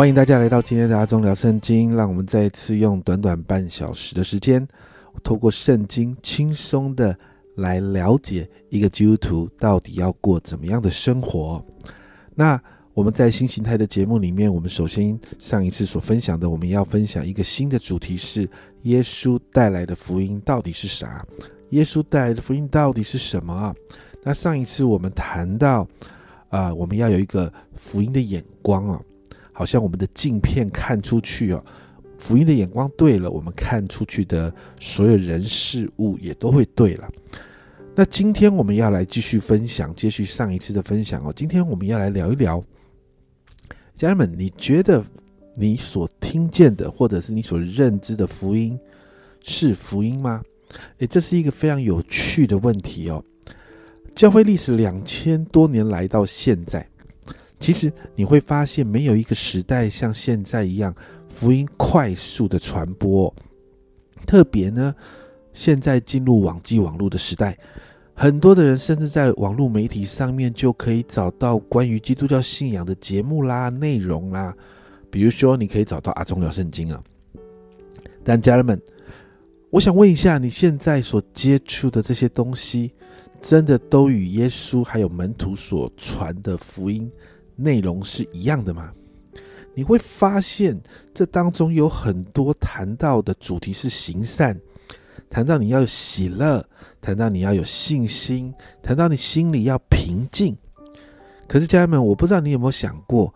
欢迎大家来到今天的阿忠聊圣经，让我们再一次用短短半小时的时间，透过圣经轻松的来了解一个基督徒到底要过怎么样的生活。那我们在新形态的节目里面，我们首先上一次所分享的，我们要分享一个新的主题是耶稣带来的福音到底是啥？耶稣带来的福音到底是什么啊？那上一次我们谈到，啊，我们要有一个福音的眼光啊。好像我们的镜片看出去哦，福音的眼光对了，我们看出去的所有人事物也都会对了。那今天我们要来继续分享，接续上一次的分享哦。今天我们要来聊一聊，家人们，你觉得你所听见的，或者是你所认知的福音是福音吗？诶，这是一个非常有趣的问题哦。教会历史两千多年来到现在。其实你会发现，没有一个时代像现在一样福音快速的传播。特别呢，现在进入网际网络的时代，很多的人甚至在网络媒体上面就可以找到关于基督教信仰的节目啦、内容啦。比如说，你可以找到阿忠聊圣经啊。但家人们，我想问一下，你现在所接触的这些东西，真的都与耶稣还有门徒所传的福音？内容是一样的吗？你会发现这当中有很多谈到的主题是行善，谈到你要有喜乐，谈到你要有信心，谈到你心里要平静。可是家人们，我不知道你有没有想过，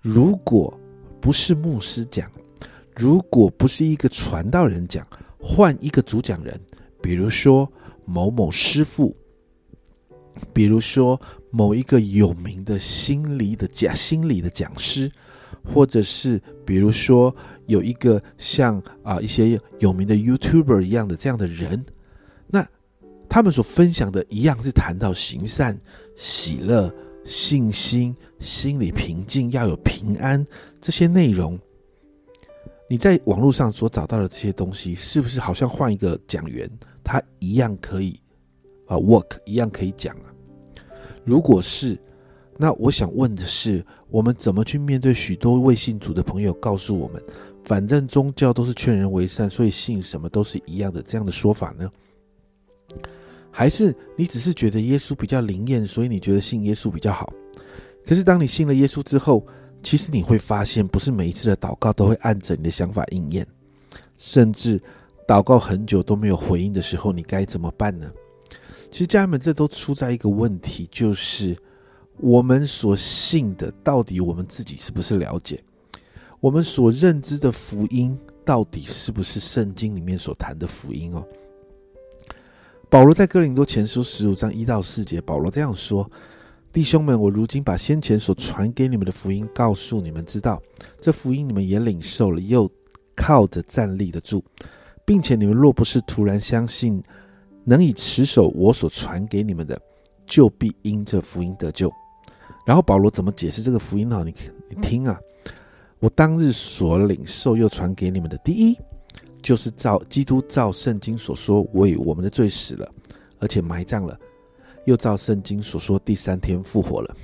如果不是牧师讲，如果不是一个传道人讲，换一个主讲人，比如说某某师傅，比如说。某一个有名的心理的讲心理的讲师，或者是比如说有一个像啊一些有名的 YouTuber 一样的这样的人，那他们所分享的一样是谈到行善、喜乐、信心、心理平静，要有平安这些内容。你在网络上所找到的这些东西，是不是好像换一个讲员，他一样可以啊 work，一样可以讲啊？如果是，那我想问的是，我们怎么去面对许多未信主的朋友告诉我们，反正宗教都是劝人为善，所以信什么都是一样的这样的说法呢？还是你只是觉得耶稣比较灵验，所以你觉得信耶稣比较好？可是当你信了耶稣之后，其实你会发现，不是每一次的祷告都会按着你的想法应验，甚至祷告很久都没有回应的时候，你该怎么办呢？其实家人们，这都出在一个问题，就是我们所信的，到底我们自己是不是了解？我们所认知的福音，到底是不是圣经里面所谈的福音哦？保罗在哥林多前书十五章一到四节，保罗这样说：“弟兄们，我如今把先前所传给你们的福音告诉你们，知道这福音你们也领受了，又靠着站立得住，并且你们若不是突然相信。”能以持守我所传给你们的，就必因这福音得救。然后保罗怎么解释这个福音呢？你你听啊，我当日所领受又传给你们的，第一就是照基督照圣经所说，为我们的罪死了，而且埋葬了，又照圣经所说，第三天复活了。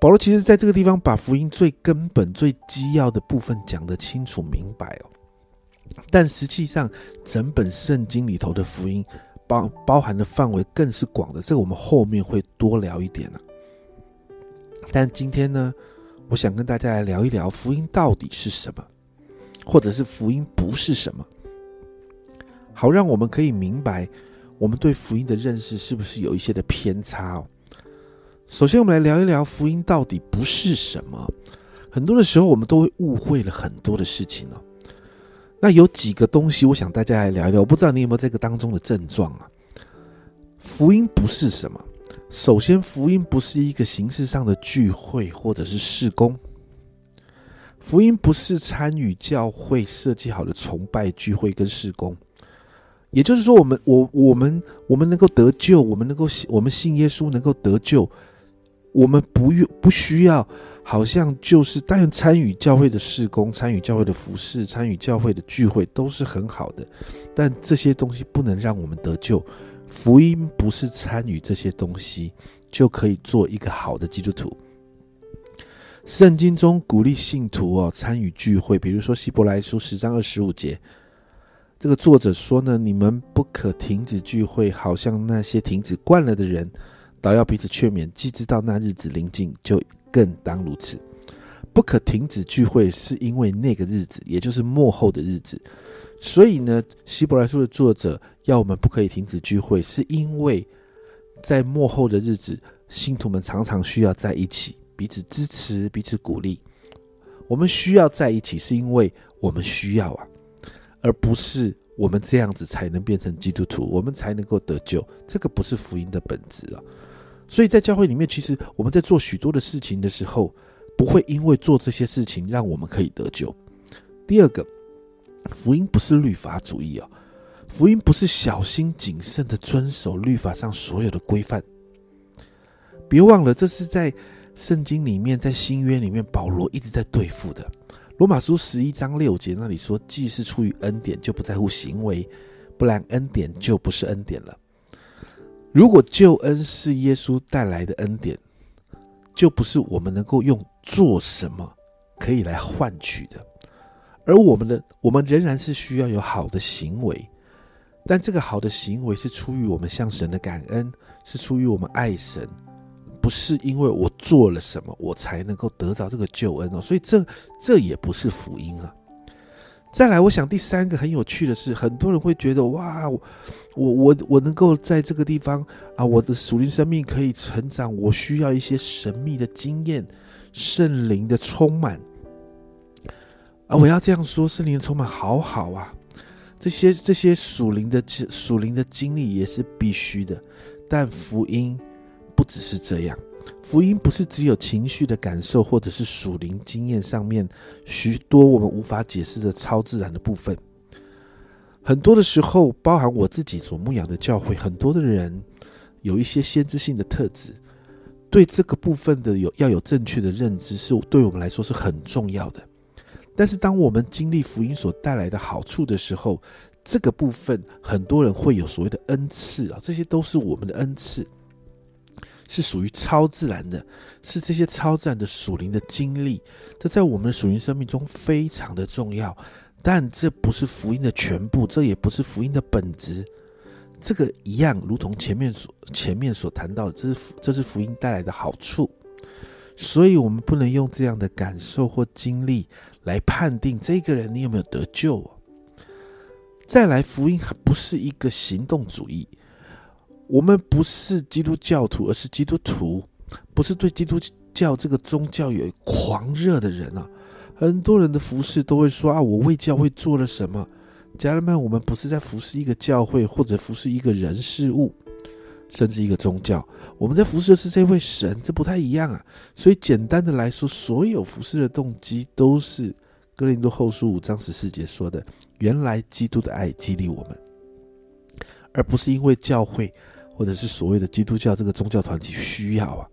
保罗其实在这个地方把福音最根本、最基要的部分讲得清楚明白哦。但实际上，整本圣经里头的福音。包包含的范围更是广的，这个我们后面会多聊一点了。但今天呢，我想跟大家来聊一聊福音到底是什么，或者是福音不是什么，好让我们可以明白我们对福音的认识是不是有一些的偏差哦。首先，我们来聊一聊福音到底不是什么。很多的时候，我们都会误会了很多的事情哦。那有几个东西，我想大家来聊一聊。我不知道你有没有这个当中的症状啊？福音不是什么？首先，福音不是一个形式上的聚会或者是事工。福音不是参与教会设计好的崇拜聚会跟事工。也就是说，我们我我们我们能够得救，我们能够信我们信耶稣能够得救，我们不用不需要。好像就是，但参与教会的事工、参与教会的服饰、参与教会的聚会都是很好的，但这些东西不能让我们得救。福音不是参与这些东西就可以做一个好的基督徒。圣经中鼓励信徒哦参与聚会，比如说希伯来书十章二十五节，这个作者说呢，你们不可停止聚会，好像那些停止惯了的人，倒要彼此劝勉，既知道那日子临近，就更当如此。不可停止聚会，是因为那个日子，也就是末后的日子。所以呢，希伯来书的作者要我们不可以停止聚会，是因为在末后的日子，信徒们常常需要在一起。彼此支持，彼此鼓励。我们需要在一起，是因为我们需要啊，而不是我们这样子才能变成基督徒，我们才能够得救。这个不是福音的本质啊。所以在教会里面，其实我们在做许多的事情的时候，不会因为做这些事情让我们可以得救。第二个，福音不是律法主义啊，福音不是小心谨慎的遵守律法上所有的规范。别忘了，这是在。圣经里面，在新约里面，保罗一直在对付的。罗马书十一章六节那里说：“既是出于恩典，就不在乎行为，不然恩典就不是恩典了。如果救恩是耶稣带来的恩典，就不是我们能够用做什么可以来换取的。而我们的，我们仍然是需要有好的行为，但这个好的行为是出于我们向神的感恩，是出于我们爱神。”不是因为我做了什么，我才能够得到这个救恩哦，所以这这也不是福音啊。再来，我想第三个很有趣的是，很多人会觉得哇，我我我能够在这个地方啊，我的属灵生命可以成长，我需要一些神秘的经验，圣灵的充满啊。我要这样说，圣灵的充满好好啊，这些这些属灵的属灵的经历也是必须的，但福音。不只是这样，福音不是只有情绪的感受，或者是属灵经验上面许多我们无法解释的超自然的部分。很多的时候，包含我自己所牧养的教会，很多的人有一些先知性的特质，对这个部分的有要有正确的认知，是对我们来说是很重要的。但是，当我们经历福音所带来的好处的时候，这个部分很多人会有所谓的恩赐啊，这些都是我们的恩赐。是属于超自然的，是这些超自然的属灵的经历，这在我们的属灵生命中非常的重要。但这不是福音的全部，这也不是福音的本质。这个一样，如同前面所前面所谈到的，这是这是福音带来的好处。所以，我们不能用这样的感受或经历来判定这个人你有没有得救。再来，福音不是一个行动主义。我们不是基督教徒，而是基督徒，不是对基督教这个宗教有狂热的人啊。很多人的服饰都会说啊，我为教会做了什么？家人们，我们不是在服侍一个教会，或者服侍一个人事物，甚至一个宗教。我们在服侍的是这位神，这不太一样啊。所以简单的来说，所有服侍的动机都是哥林多后书五章十四节说的：原来基督的爱激励我们，而不是因为教会。或者是所谓的基督教这个宗教团体需要啊，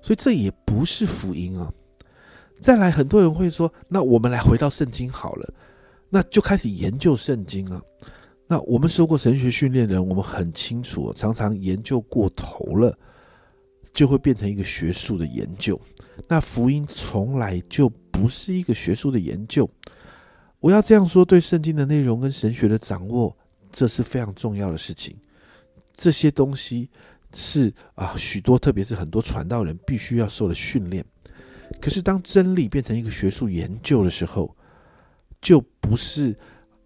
所以这也不是福音啊。再来，很多人会说，那我们来回到圣经好了，那就开始研究圣经啊。那我们受过神学训练的人，我们很清楚，常常研究过头了，就会变成一个学术的研究。那福音从来就不是一个学术的研究。我要这样说，对圣经的内容跟神学的掌握，这是非常重要的事情。这些东西是啊，许多特别是很多传道人必须要受的训练。可是当真理变成一个学术研究的时候，就不是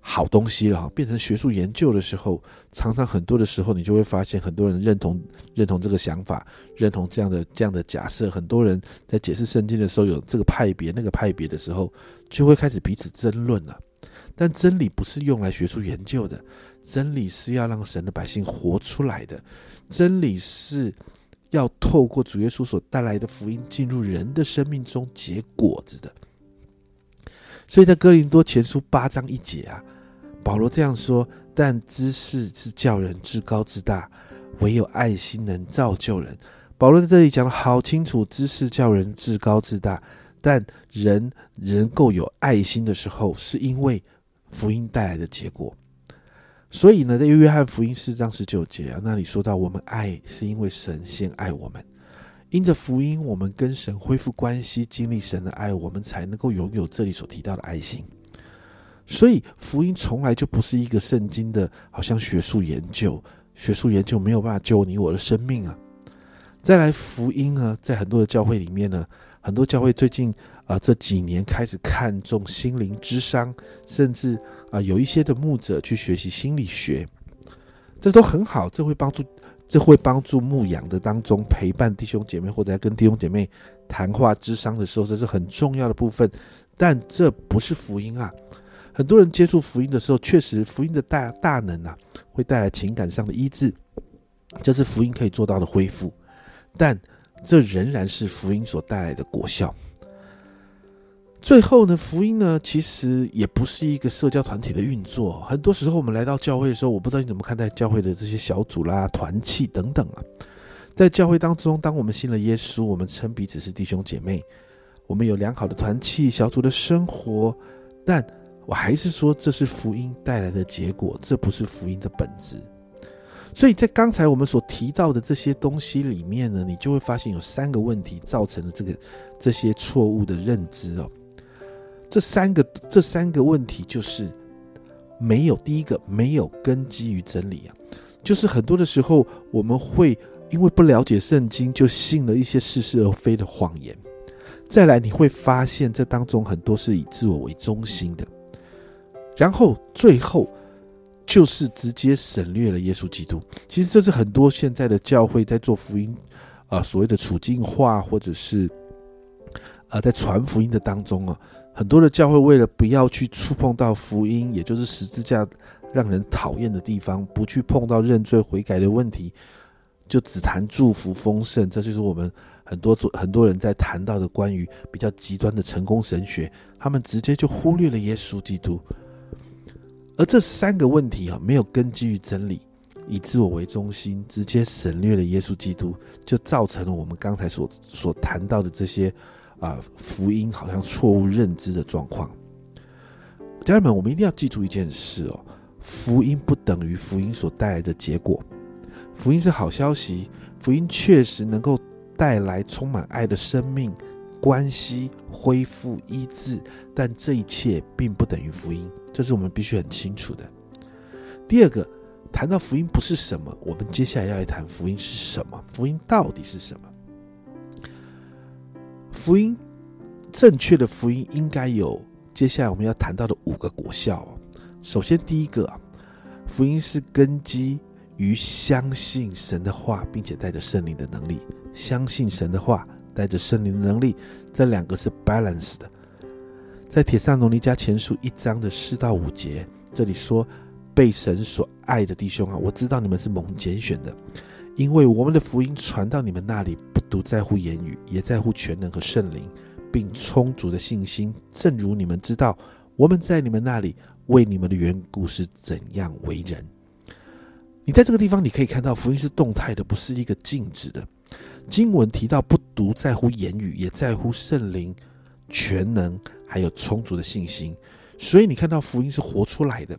好东西了。变成学术研究的时候，常常很多的时候，你就会发现很多人认同认同这个想法，认同这样的这样的假设。很多人在解释圣经的时候，有这个派别那个派别的时候，就会开始彼此争论了。但真理不是用来学术研究的。真理是要让神的百姓活出来的，真理是要透过主耶稣所带来的福音进入人的生命中结果子的。所以在哥林多前书八章一节啊，保罗这样说：“但知识是叫人至高至大，唯有爱心能造就人。”保罗在这里讲的好清楚，知识叫人至高至大，但人能够有爱心的时候，是因为福音带来的结果。所以呢，在约翰福音四章十九节啊，那里说到我们爱是因为神先爱我们，因着福音，我们跟神恢复关系，经历神的爱，我们才能够拥有这里所提到的爱心。所以，福音从来就不是一个圣经的，好像学术研究。学术研究没有办法救你我的生命啊！再来，福音呢，在很多的教会里面呢，很多教会最近啊这几年开始看重心灵之商，甚至啊有一些的牧者去学习心理学，这都很好，这会帮助，这会帮助牧养的当中陪伴弟兄姐妹，或者跟弟兄姐妹谈话之商的时候，这是很重要的部分。但这不是福音啊！很多人接触福音的时候，确实福音的大大能啊，会带来情感上的医治，这是福音可以做到的恢复。但这仍然是福音所带来的果效。最后呢，福音呢，其实也不是一个社交团体的运作。很多时候，我们来到教会的时候，我不知道你怎么看待教会的这些小组啦、团契等等啊。在教会当中，当我们信了耶稣，我们称彼此是弟兄姐妹，我们有良好的团契小组的生活，但。我还是说，这是福音带来的结果，这不是福音的本质。所以在刚才我们所提到的这些东西里面呢，你就会发现有三个问题造成了这个这些错误的认知哦。这三个这三个问题就是没有第一个没有根基于真理啊，就是很多的时候我们会因为不了解圣经，就信了一些似是而非的谎言。再来，你会发现这当中很多是以自我为中心的。然后最后就是直接省略了耶稣基督。其实这是很多现在的教会在做福音，啊，所谓的处境化，或者是啊，在传福音的当中啊，很多的教会为了不要去触碰到福音，也就是十字架让人讨厌的地方，不去碰到认罪悔改的问题，就只谈祝福丰盛。这就是我们很多很多人在谈到的关于比较极端的成功神学，他们直接就忽略了耶稣基督。而这三个问题啊，没有根基于真理，以自我为中心，直接省略了耶稣基督，就造成了我们刚才所所谈到的这些啊福音好像错误认知的状况。家人们，我们一定要记住一件事哦：福音不等于福音所带来的结果。福音是好消息，福音确实能够带来充满爱的生命关系恢复医治，但这一切并不等于福音。这是我们必须很清楚的。第二个，谈到福音不是什么，我们接下来要来谈福音是什么？福音到底是什么？福音正确的福音应该有接下来我们要谈到的五个果效。首先，第一个，福音是根基于相信神的话，并且带着圣灵的能力。相信神的话，带着圣灵的能力，这两个是 balance 的。在《铁萨罗尼加前书》一章的四到五节，这里说：“被神所爱的弟兄啊，我知道你们是蒙拣选的，因为我们的福音传到你们那里，独在乎言语，也在乎全能和圣灵，并充足的信心。正如你们知道，我们在你们那里为你们的缘故是怎样为人。”你在这个地方，你可以看到福音是动态的，不是一个静止的。经文提到，不独在乎言语，也在乎圣灵、全能。还有充足的信心，所以你看到福音是活出来的。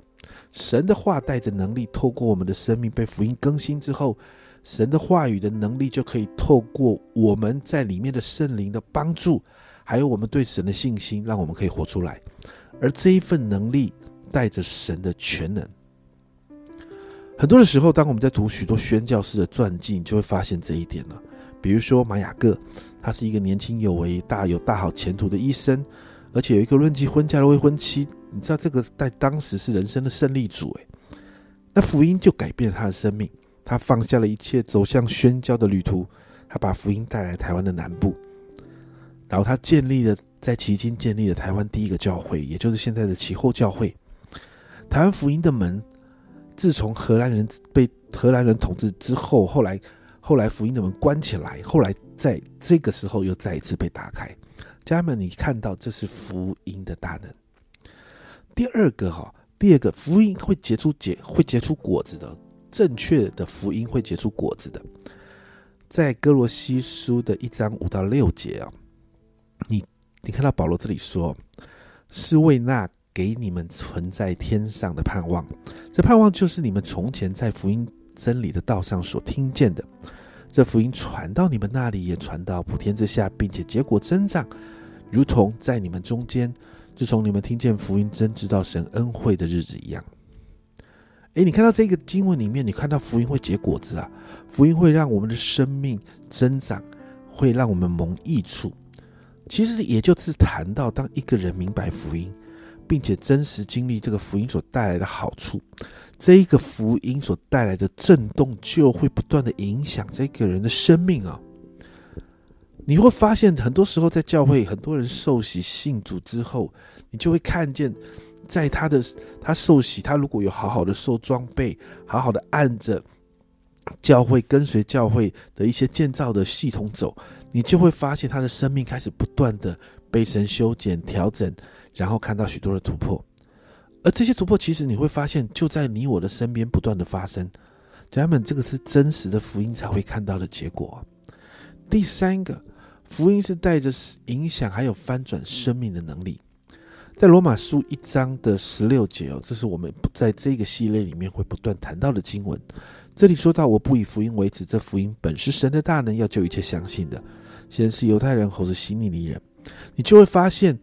神的话带着能力，透过我们的生命被福音更新之后，神的话语的能力就可以透过我们在里面的圣灵的帮助，还有我们对神的信心，让我们可以活出来。而这一份能力带着神的全能。很多的时候，当我们在读许多宣教士的传记，你就会发现这一点了。比如说玛雅各，他是一个年轻有为、大有大好前途的医生。而且有一个论及婚嫁的未婚妻，你知道这个在当时是人生的胜利组诶，那福音就改变了他的生命，他放下了一切，走向宣教的旅途，他把福音带来台湾的南部，然后他建立了在旗津建立了台湾第一个教会，也就是现在的旗后教会。台湾福音的门，自从荷兰人被荷兰人统治之后，后来后来福音的门关起来，后来在这个时候又再一次被打开。家人们，你看到这是福音的大能。第二个哈，第二个福音会结出结会结出果子的，正确的福音会结出果子的。在哥罗西书的一章五到六节啊，你你看到保罗这里说，是为那给你们存在天上的盼望，这盼望就是你们从前在福音真理的道上所听见的。这福音传到你们那里，也传到普天之下，并且结果增长，如同在你们中间，自从你们听见福音，真知道神恩惠的日子一样。诶，你看到这个经文里面，你看到福音会结果子啊，福音会让我们的生命增长，会让我们蒙益处。其实也就是谈到，当一个人明白福音，并且真实经历这个福音所带来的好处，这一个福音所带来的震动，就会不断的影响这个人的生命啊。你会发现，很多时候在教会，很多人受洗信主之后，你就会看见。在他的他受洗，他如果有好好的受装备，好好的按着教会跟随教会的一些建造的系统走，你就会发现他的生命开始不断的被神修剪调整，然后看到许多的突破。而这些突破，其实你会发现就在你我的身边不断的发生。家人们，这个是真实的福音才会看到的结果。第三个，福音是带着影响还有翻转生命的能力。在罗马书一章的十六节哦，这是我们在这个系列里面会不断谈到的经文。这里说到：“我不以福音为耻，这福音本是神的大能，要救一切相信的，先是犹太人，后是希利尼人。”你就会发现，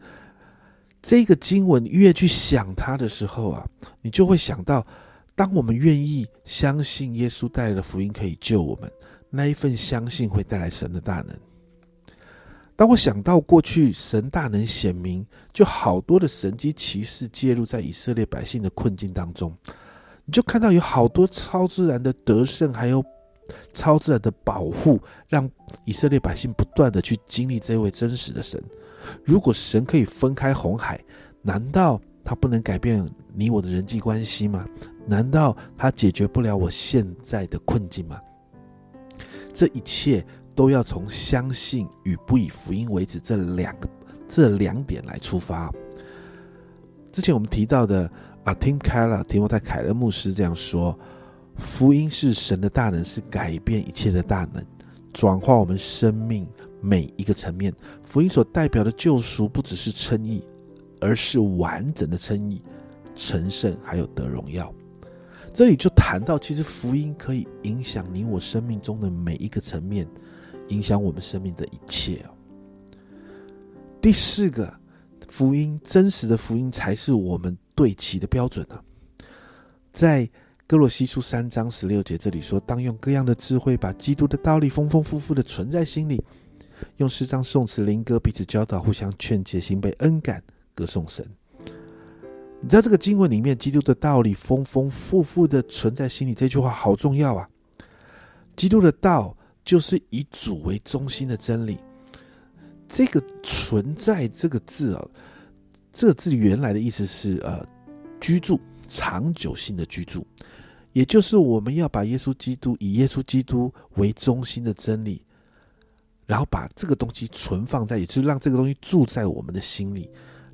这个经文越去想它的时候啊，你就会想到，当我们愿意相信耶稣带来的福音可以救我们，那一份相信会带来神的大能。当我想到过去神大能显明，就好多的神机骑士介入在以色列百姓的困境当中，你就看到有好多超自然的得胜，还有超自然的保护，让以色列百姓不断的去经历这位真实的神。如果神可以分开红海，难道他不能改变你我的人际关系吗？难道他解决不了我现在的困境吗？这一切。都要从相信与不以福音为止这两个这两点来出发。之前我们提到的啊，Tim Keller 提摩太凯勒牧师这样说：福音是神的大能，是改变一切的大能，转化我们生命每一个层面。福音所代表的救赎，不只是称义，而是完整的称义、成圣，还有得荣耀。这里就谈到，其实福音可以影响你我生命中的每一个层面。影响我们生命的一切哦。第四个福音，真实的福音才是我们对齐的标准啊。在哥罗西书三章十六节这里说：“当用各样的智慧，把基督的道理丰丰富富的存在心里，用诗章、颂词、灵歌彼此教导，互相劝诫，心被恩感，歌颂神。”你知道这个经文里面，基督的道理丰丰富富的存在心里这句话好重要啊！基督的道。就是以主为中心的真理。这个“存在”这个字啊，这个字原来的意思是呃，居住、长久性的居住，也就是我们要把耶稣基督以耶稣基督为中心的真理，然后把这个东西存放在，也就是让这个东西住在我们的心里，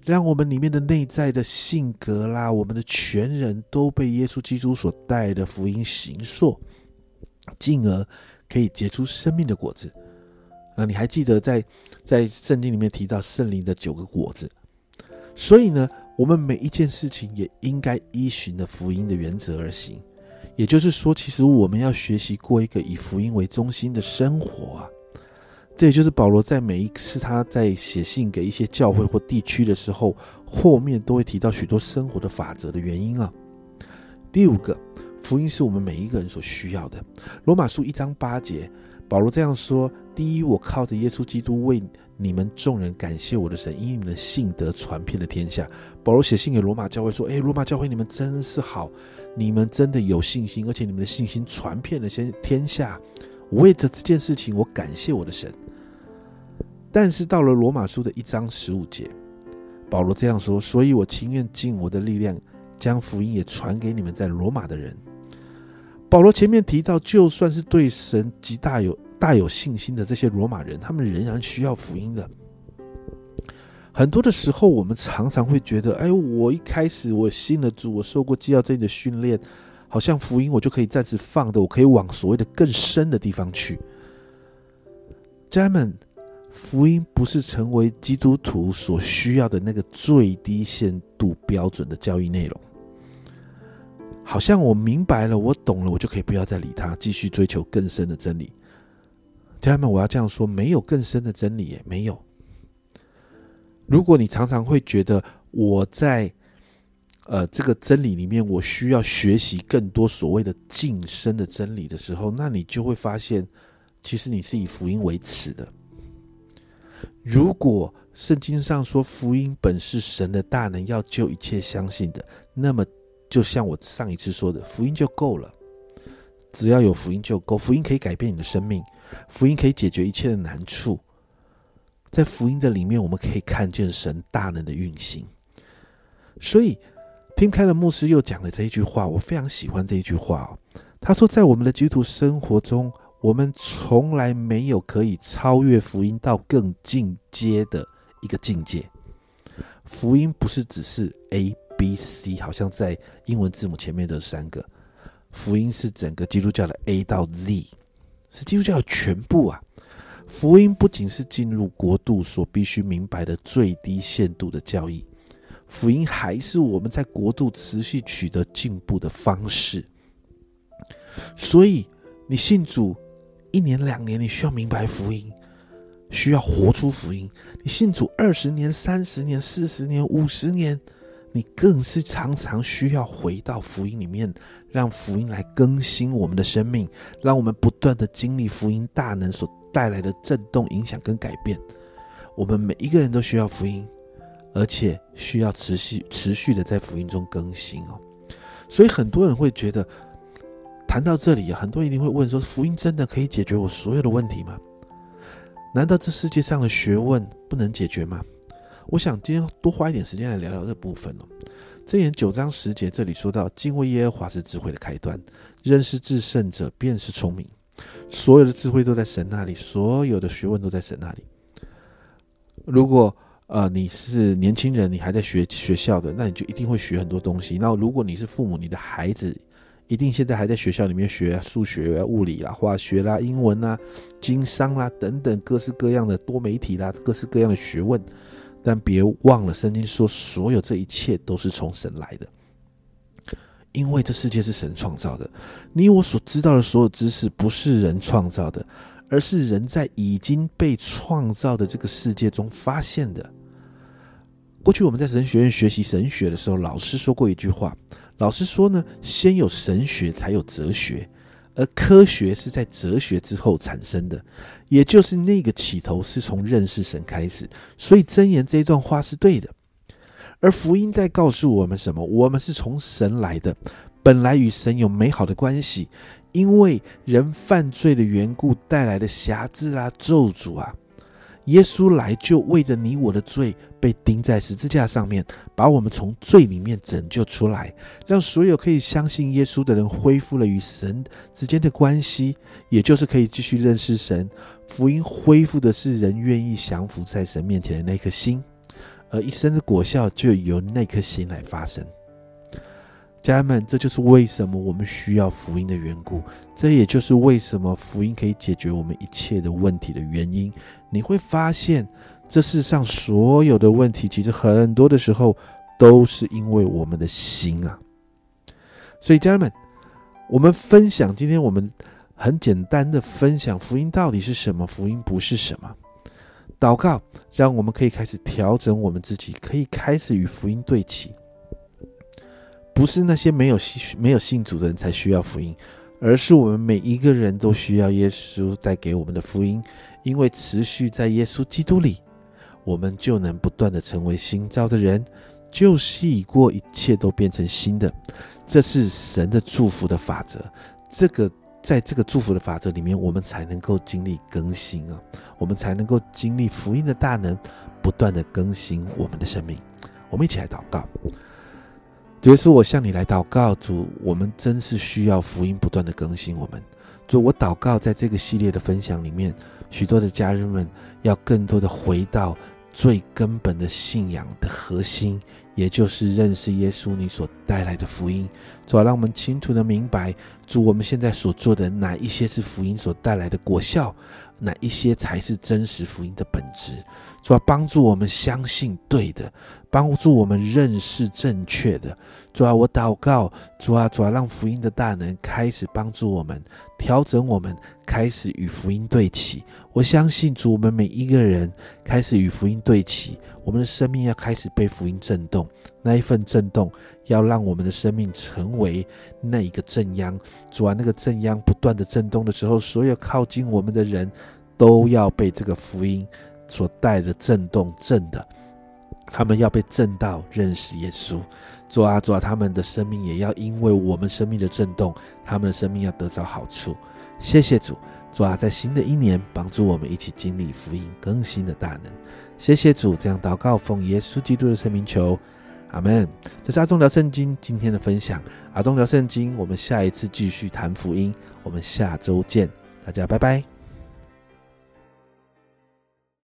让我们里面的内在的性格啦，我们的全人都被耶稣基督所带的福音形塑，进而。可以结出生命的果子。那你还记得在在圣经里面提到圣灵的九个果子？所以呢，我们每一件事情也应该依循的福音的原则而行。也就是说，其实我们要学习过一个以福音为中心的生活啊。这也就是保罗在每一次他在写信给一些教会或地区的时候，后面都会提到许多生活的法则的原因啊。第五个。福音是我们每一个人所需要的。罗马书一章八节，保罗这样说：第一，我靠着耶稣基督为你们众人感谢我的神，因你们的信德传遍了天下。保罗写信给罗马教会说：诶，罗马教会你们真是好，你们真的有信心，而且你们的信心传遍了先天下。我为着这件事情，我感谢我的神。但是到了罗马书的一章十五节，保罗这样说：所以我情愿尽我的力量，将福音也传给你们在罗马的人。保罗前面提到，就算是对神极大有大有信心的这些罗马人，他们仍然需要福音的。很多的时候，我们常常会觉得，哎，我一开始我信了主，我受过基要这的训练，好像福音我就可以暂时放的，我可以往所谓的更深的地方去。家人们，福音不是成为基督徒所需要的那个最低限度标准的教育内容。好像我明白了，我懂了，我就可以不要再理他，继续追求更深的真理。家人们，我要这样说，没有更深的真理，也，没有。如果你常常会觉得我在呃这个真理里面，我需要学习更多所谓的晋升的真理的时候，那你就会发现，其实你是以福音为耻的。如果圣经上说福音本是神的大能，要救一切相信的，那么就像我上一次说的，福音就够了。只要有福音就够，福音可以改变你的生命，福音可以解决一切的难处。在福音的里面，我们可以看见神大能的运行。所以，听开了牧师又讲了这一句话，我非常喜欢这一句话哦。他说，在我们的基督徒生活中，我们从来没有可以超越福音到更进阶的一个境界。福音不是只是 A、B、C，好像在英文字母前面的三个。福音是整个基督教的 A 到 Z，是基督教的全部啊。福音不仅是进入国度所必须明白的最低限度的教义，福音还是我们在国度持续取得进步的方式。所以，你信主一年两年，你需要明白福音，需要活出福音；你信主二十年、三十年、四十年、五十年，你更是常常需要回到福音里面，让福音来更新我们的生命，让我们不断的经历福音大能所。带来的震动、影响跟改变，我们每一个人都需要福音，而且需要持续、持续的在福音中更新哦。所以很多人会觉得，谈到这里，很多人一定会问说：福音真的可以解决我所有的问题吗？难道这世界上的学问不能解决吗？我想今天多花一点时间来聊聊这部分哦。箴言九章十节这里说到：敬畏耶和华是智慧的开端，认识至圣者便是聪明。所有的智慧都在神那里，所有的学问都在神那里。如果呃你是年轻人，你还在学学校的，那你就一定会学很多东西。那如果你是父母，你的孩子一定现在还在学校里面学数学、物理啦、化学啦、英文啦、经商啦等等各式各样的多媒体啦、各式各样的学问。但别忘了，圣经说，所有这一切都是从神来的。因为这世界是神创造的，你我所知道的所有知识不是人创造的，而是人在已经被创造的这个世界中发现的。过去我们在神学院学习神学的时候，老师说过一句话，老师说呢，先有神学才有哲学，而科学是在哲学之后产生的，也就是那个起头是从认识神开始。所以箴言这一段话是对的。而福音在告诉我们什么？我们是从神来的，本来与神有美好的关系，因为人犯罪的缘故带来的瑕疵啊、咒诅啊，耶稣来就为着你我的罪被钉在十字架上面，把我们从罪里面拯救出来，让所有可以相信耶稣的人恢复了与神之间的关系，也就是可以继续认识神。福音恢复的是人愿意降服在神面前的那颗心。而一生的果效就由那颗心来发生。家人们，这就是为什么我们需要福音的缘故，这也就是为什么福音可以解决我们一切的问题的原因。你会发现，这世上所有的问题，其实很多的时候都是因为我们的心啊。所以，家人们，我们分享今天我们很简单的分享福音到底是什么，福音不是什么。祷告，让我们可以开始调整我们自己，可以开始与福音对齐。不是那些没有信、没有信主的人才需要福音，而是我们每一个人都需要耶稣带给我们的福音。因为持续在耶稣基督里，我们就能不断的成为新造的人，旧事已过，一切都变成新的。这是神的祝福的法则。这个。在这个祝福的法则里面，我们才能够经历更新啊，我们才能够经历福音的大能，不断的更新我们的生命。我们一起来祷告，主耶稣，我向你来祷告，主，我们真是需要福音不断的更新我们。主，我祷告，在这个系列的分享里面，许多的家人们要更多的回到最根本的信仰的核心。也就是认识耶稣你所带来的福音，主要让我们清楚的明白，主我们现在所做的哪一些是福音所带来的果效，哪一些才是真实福音的本质？主要帮助我们相信对的，帮助我们认识正确的。主啊，我祷告，主啊，主啊，让福音的大能开始帮助我们，调整我们，开始与福音对齐。我相信主，我们每一个人开始与福音对齐，我们的生命要开始被福音震动。那一份震动，要让我们的生命成为那一个正央。主啊，那个正央不断的震动的时候，所有靠近我们的人都要被这个福音。所带的震动震的，他们要被震到认识耶稣，主啊主啊，他们的生命也要因为我们生命的震动，他们的生命要得着好处。谢谢主，主啊，在新的一年帮助我们一起经历福音更新的大能。谢谢主，这样祷告奉耶稣基督的圣名求，阿门。这是阿忠聊圣经今天的分享，阿忠聊圣经，我们下一次继续谈福音，我们下周见，大家拜拜。